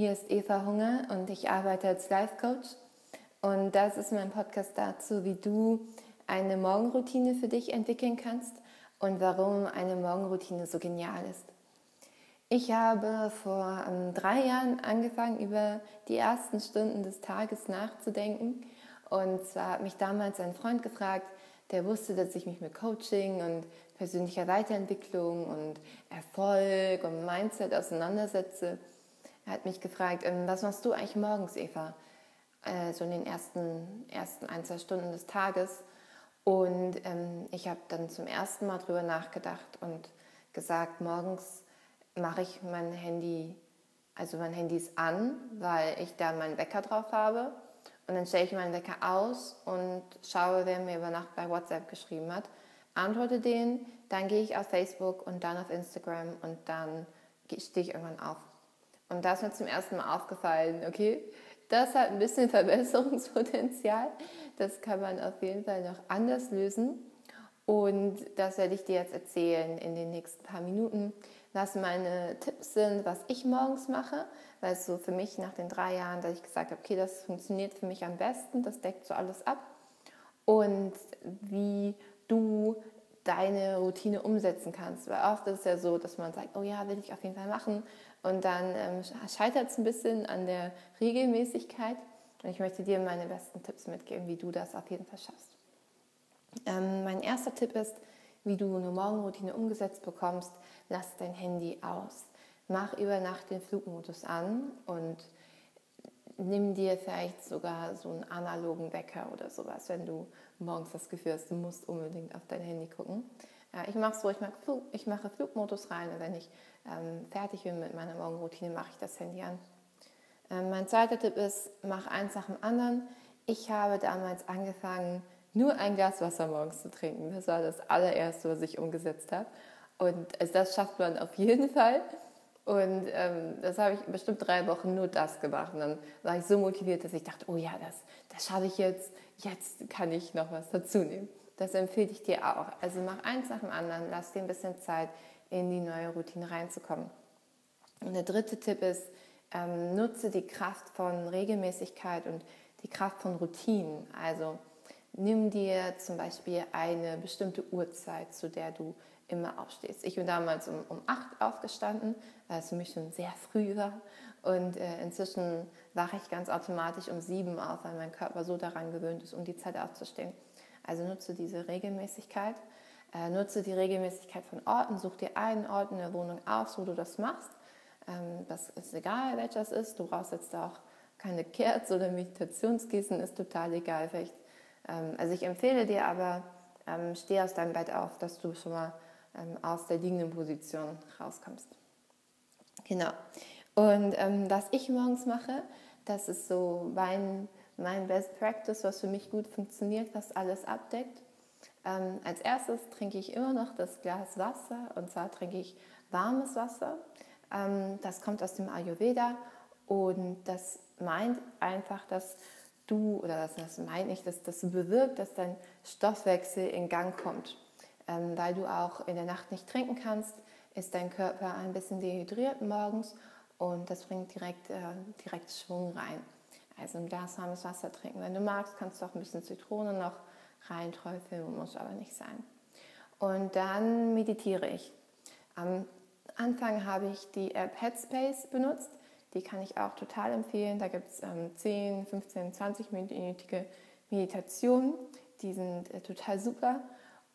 hier ist Eva Hunger und ich arbeite als Life Coach. Und das ist mein Podcast dazu, wie du eine Morgenroutine für dich entwickeln kannst und warum eine Morgenroutine so genial ist. Ich habe vor um, drei Jahren angefangen, über die ersten Stunden des Tages nachzudenken. Und zwar hat mich damals ein Freund gefragt, der wusste, dass ich mich mit Coaching und persönlicher Weiterentwicklung und Erfolg und Mindset auseinandersetze. Hat mich gefragt, ähm, was machst du eigentlich morgens, Eva? Äh, so in den ersten, ersten ein, zwei Stunden des Tages. Und ähm, ich habe dann zum ersten Mal darüber nachgedacht und gesagt, morgens mache ich mein Handy, also mein Handy ist an, weil ich da meinen Wecker drauf habe. Und dann stelle ich meinen Wecker aus und schaue, wer mir über Nacht bei WhatsApp geschrieben hat, antworte den, dann gehe ich auf Facebook und dann auf Instagram und dann stehe ich irgendwann auf. Und da ist mir zum ersten Mal aufgefallen, okay, das hat ein bisschen Verbesserungspotenzial. Das kann man auf jeden Fall noch anders lösen. Und das werde ich dir jetzt erzählen in den nächsten paar Minuten, was meine Tipps sind, was ich morgens mache. Weil so für mich nach den drei Jahren, dass ich gesagt habe, okay, das funktioniert für mich am besten, das deckt so alles ab. Und wie du deine Routine umsetzen kannst. Weil oft ist es ja so, dass man sagt, oh ja, will ich auf jeden Fall machen. Und dann ähm, scheitert es ein bisschen an der Regelmäßigkeit. Und ich möchte dir meine besten Tipps mitgeben, wie du das auf jeden Fall schaffst. Ähm, mein erster Tipp ist, wie du eine Morgenroutine umgesetzt bekommst, lass dein Handy aus. Mach über Nacht den Flugmodus an und nimm dir vielleicht sogar so einen analogen Wecker oder sowas, wenn du morgens das Gefühl hast, du musst unbedingt auf dein Handy gucken. Ja, ich mache so, ich, mag Flug, ich mache Flugmodus rein und wenn ich ähm, fertig bin mit meiner Morgenroutine, mache ich das Handy an. Ähm, mein zweiter Tipp ist, mach eins nach dem anderen. Ich habe damals angefangen, nur ein Glas Wasser morgens zu trinken. Das war das allererste, was ich umgesetzt habe. Und also das schafft man auf jeden Fall. Und ähm, das habe ich bestimmt drei Wochen nur das gemacht. Und dann war ich so motiviert, dass ich dachte, oh ja, das, das schaffe ich jetzt. Jetzt kann ich noch was dazu nehmen. Das empfehle ich dir auch. Also mach eins nach dem anderen, lass dir ein bisschen Zeit, in die neue Routine reinzukommen. Und der dritte Tipp ist, ähm, nutze die Kraft von Regelmäßigkeit und die Kraft von Routinen. Also nimm dir zum Beispiel eine bestimmte Uhrzeit, zu der du immer aufstehst. Ich bin damals um, um 8 aufgestanden, weil es für mich schon sehr früh war. Und äh, inzwischen wache ich ganz automatisch um 7 auf, weil mein Körper so daran gewöhnt ist, um die Zeit aufzustehen. Also nutze diese Regelmäßigkeit. Äh, nutze die Regelmäßigkeit von Orten. Such dir einen Ort in der Wohnung aus, wo du das machst. Ähm, das ist egal, welcher es ist. Du brauchst jetzt auch keine Kerze oder Meditationskissen, ist total egal. Vielleicht, ähm, also ich empfehle dir aber, ähm, steh aus deinem Bett auf, dass du schon mal aus der liegenden Position rauskommst. Genau. Und ähm, was ich morgens mache, das ist so mein, mein Best Practice, was für mich gut funktioniert, was alles abdeckt. Ähm, als erstes trinke ich immer noch das Glas Wasser und zwar trinke ich warmes Wasser. Ähm, das kommt aus dem Ayurveda und das meint einfach, dass du, oder das, das meint nicht, dass das bewirkt, dass dein Stoffwechsel in Gang kommt. Ähm, weil du auch in der Nacht nicht trinken kannst, ist dein Körper ein bisschen dehydriert morgens und das bringt direkt, äh, direkt Schwung rein. Also ein Glas warmes Wasser trinken. Wenn du magst, kannst du auch ein bisschen Zitrone noch reinträufeln, muss aber nicht sein. Und dann meditiere ich. Am Anfang habe ich die App Headspace benutzt. Die kann ich auch total empfehlen. Da gibt es ähm, 10, 15, 20-minütige Meditationen. Die sind äh, total super.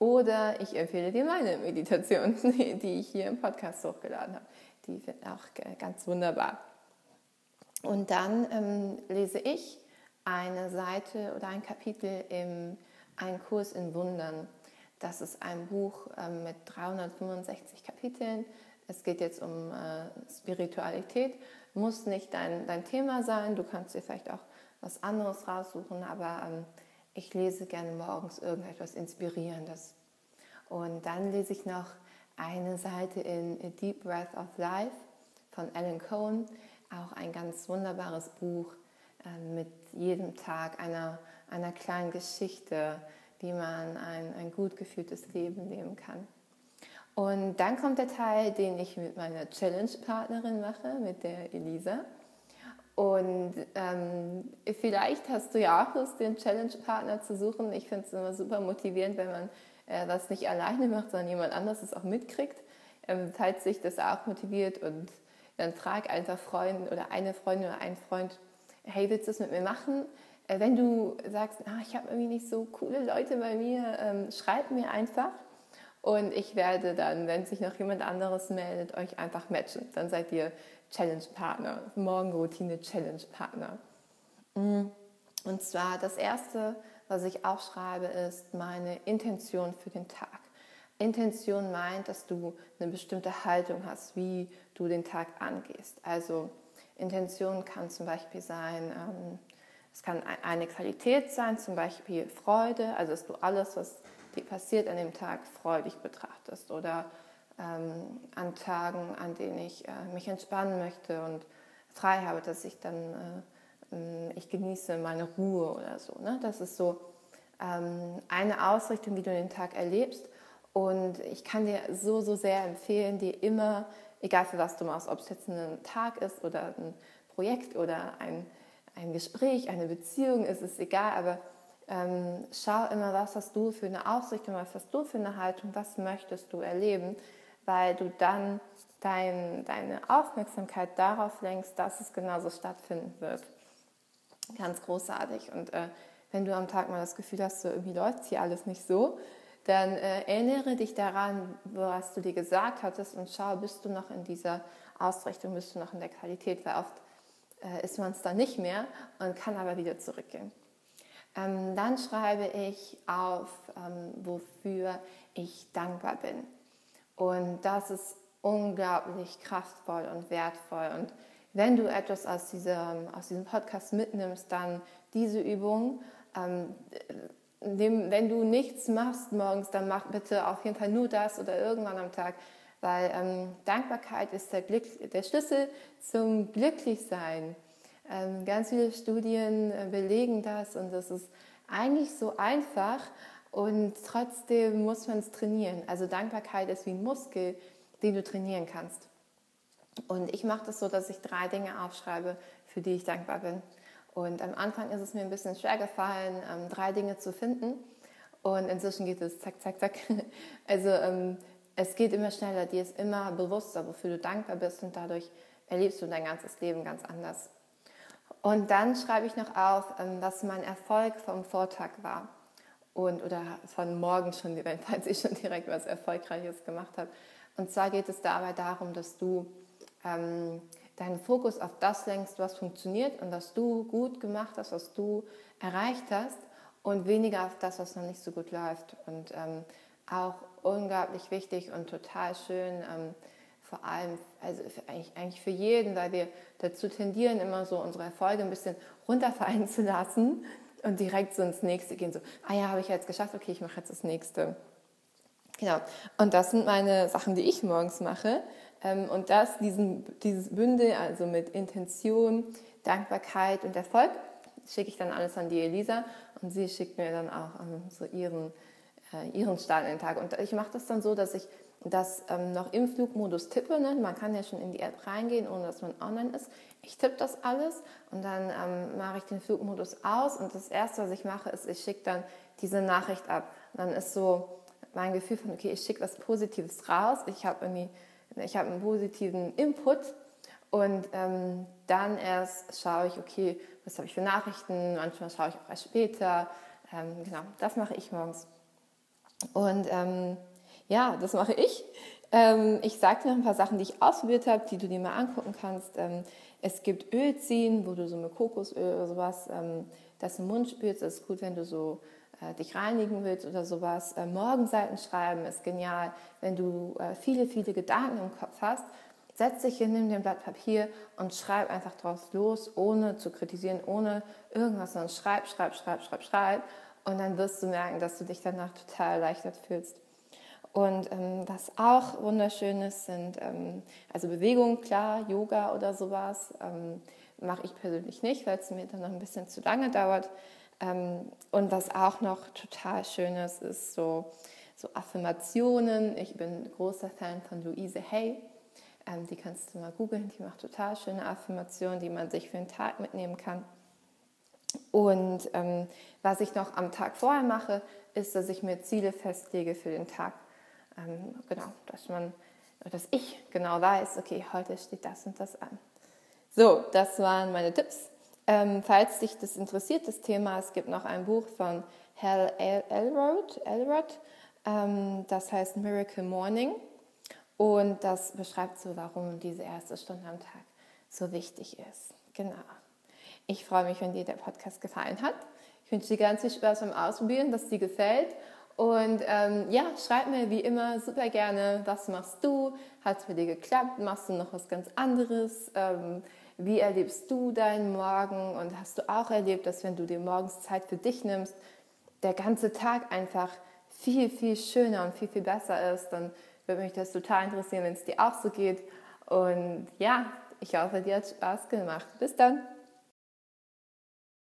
Oder ich empfehle dir meine Meditation, die ich hier im Podcast hochgeladen habe. Die sind auch ganz wunderbar. Und dann ähm, lese ich eine Seite oder ein Kapitel im Ein Kurs in Wundern. Das ist ein Buch ähm, mit 365 Kapiteln. Es geht jetzt um äh, Spiritualität. Muss nicht dein, dein Thema sein. Du kannst dir vielleicht auch was anderes raussuchen, aber ähm, ich lese gerne morgens irgendetwas Inspirierendes. Und dann lese ich noch eine Seite in A Deep Breath of Life von Alan Cohen, auch ein ganz wunderbares Buch äh, mit jedem Tag einer, einer kleinen Geschichte, wie man ein, ein gut gefühltes Leben leben kann. Und dann kommt der Teil, den ich mit meiner Challenge-Partnerin mache, mit der Elisa. Und ähm, vielleicht hast du ja auch Lust, den Challenge-Partner zu suchen. Ich finde es immer super motivierend, wenn man äh, das nicht alleine macht, sondern jemand anderes es auch mitkriegt. Ähm, falls sich das auch motiviert und dann frag einfach Freund oder eine Freundin oder einen Freund, hey, willst du es mit mir machen? Äh, wenn du sagst, ah, ich habe irgendwie nicht so coole Leute bei mir, ähm, schreib mir einfach. Und ich werde dann, wenn sich noch jemand anderes meldet, euch einfach matchen. Dann seid ihr Challenge-Partner, Morgenroutine-Challenge-Partner. Mm. Und zwar das Erste, was ich aufschreibe, ist meine Intention für den Tag. Intention meint, dass du eine bestimmte Haltung hast, wie du den Tag angehst. Also Intention kann zum Beispiel sein, ähm, es kann eine Qualität sein, zum Beispiel Freude, also dass du alles, was dir passiert an dem Tag, freudig betrachtest. Oder ähm, an Tagen, an denen ich äh, mich entspannen möchte und frei habe, dass ich dann, äh, ähm, ich genieße meine Ruhe oder so. Ne? Das ist so ähm, eine Ausrichtung, wie du den Tag erlebst. Und ich kann dir so, so sehr empfehlen, dir immer, egal für was du machst, ob es jetzt ein Tag ist oder ein Projekt oder ein, ein Gespräch, eine Beziehung, ist es egal, aber ähm, schau immer, was hast du für eine Ausrichtung, was hast du für eine Haltung, was möchtest du erleben, weil du dann dein, deine Aufmerksamkeit darauf lenkst, dass es genauso stattfinden wird. Ganz großartig. Und äh, wenn du am Tag mal das Gefühl hast, so irgendwie läuft hier alles nicht so, dann äh, erinnere dich daran, was du dir gesagt hattest und schau, bist du noch in dieser Ausrichtung, bist du noch in der Qualität, weil oft äh, ist man es dann nicht mehr und kann aber wieder zurückgehen. Ähm, dann schreibe ich auf, ähm, wofür ich dankbar bin. Und das ist unglaublich kraftvoll und wertvoll. Und wenn du etwas aus diesem, aus diesem Podcast mitnimmst, dann diese Übung. Ähm, wenn du nichts machst morgens, dann mach bitte auf jeden Fall nur das oder irgendwann am Tag, weil ähm, Dankbarkeit ist der, Glück, der Schlüssel zum Glücklichsein. Ähm, ganz viele Studien äh, belegen das und das ist eigentlich so einfach und trotzdem muss man es trainieren. Also Dankbarkeit ist wie ein Muskel, den du trainieren kannst. Und ich mache das so, dass ich drei Dinge aufschreibe, für die ich dankbar bin. Und am Anfang ist es mir ein bisschen schwer gefallen, ähm, drei Dinge zu finden. Und inzwischen geht es zack, zack, zack. Also ähm, es geht immer schneller, dir ist immer bewusster, wofür du dankbar bist und dadurch erlebst du dein ganzes Leben ganz anders. Und dann schreibe ich noch auf, ähm, was mein Erfolg vom Vortag war und oder von morgen schon, falls ich schon direkt was Erfolgreiches gemacht habe. Und zwar geht es dabei darum, dass du ähm, deinen Fokus auf das lenkst, was funktioniert und was du gut gemacht hast, was du erreicht hast und weniger auf das, was noch nicht so gut läuft. Und ähm, auch unglaublich wichtig und total schön, ähm, vor allem, also für, eigentlich, eigentlich für jeden, weil wir dazu tendieren, immer so unsere Erfolge ein bisschen runterfallen zu lassen und direkt so ins nächste gehen. So, ah ja, habe ich jetzt geschafft, okay, ich mache jetzt das nächste. Genau. Und das sind meine Sachen, die ich morgens mache. Ähm, und das, diesen, dieses Bündel, also mit Intention, Dankbarkeit und Erfolg, schicke ich dann alles an die Elisa und sie schickt mir dann auch ähm, so ihren, äh, ihren Start in den Tag. Und ich mache das dann so, dass ich das ähm, noch im Flugmodus tippe. Ne? Man kann ja schon in die App reingehen, ohne dass man online ist. Ich tippe das alles und dann ähm, mache ich den Flugmodus aus und das Erste, was ich mache, ist, ich schicke dann diese Nachricht ab. Und dann ist so mein Gefühl von, okay, ich schicke was Positives raus, ich habe irgendwie, einen positiven Input und ähm, dann erst schaue ich, okay, was habe ich für Nachrichten, manchmal schaue ich auch erst später. Ähm, genau, das mache ich morgens. Und ähm, ja, das mache ich. Ähm, ich sage dir noch ein paar Sachen, die ich ausprobiert habe, die du dir mal angucken kannst. Ähm, es gibt Ölziehen, wo du so mit Kokosöl oder sowas ähm, das im Mund spürst. Das ist gut, wenn du so äh, dich reinigen willst oder sowas. Äh, Morgenseiten schreiben ist genial. Wenn du äh, viele, viele Gedanken im Kopf hast, setz dich hin, nimm dir ein Blatt Papier und schreib einfach draus los, ohne zu kritisieren, ohne irgendwas, sondern schreib, schreib, schreib, schreib, schreib. Und dann wirst du merken, dass du dich danach total erleichtert fühlst. Und ähm, was auch wunderschön ist, sind ähm, also Bewegungen, klar, Yoga oder sowas. Ähm, mache ich persönlich nicht, weil es mir dann noch ein bisschen zu lange dauert. Ähm, und was auch noch total schön ist, ist so, so Affirmationen. Ich bin großer Fan von Louise Hay. Ähm, die kannst du mal googeln. Die macht total schöne Affirmationen, die man sich für den Tag mitnehmen kann. Und ähm, was ich noch am Tag vorher mache, ist, dass ich mir Ziele festlege für den Tag. Ähm, genau, dass man, dass ich genau weiß, okay, heute steht das und das an. So, das waren meine Tipps. Ähm, falls dich das interessiert, das Thema, es gibt noch ein Buch von Hal Elrod, Elrod ähm, das heißt Miracle Morning und das beschreibt so, warum diese erste Stunde am Tag so wichtig ist. Genau. Ich freue mich, wenn dir der Podcast gefallen hat. Ich wünsche dir ganz viel Spaß beim Ausprobieren, dass dir gefällt. Und ähm, ja, schreib mir wie immer super gerne, was machst du? Hat es für dich geklappt? Machst du noch was ganz anderes? Ähm, wie erlebst du deinen Morgen? Und hast du auch erlebt, dass wenn du dir morgens Zeit für dich nimmst, der ganze Tag einfach viel, viel schöner und viel, viel besser ist? Dann würde mich das total interessieren, wenn es dir auch so geht. Und ja, ich hoffe, dir hat Spaß gemacht. Bis dann!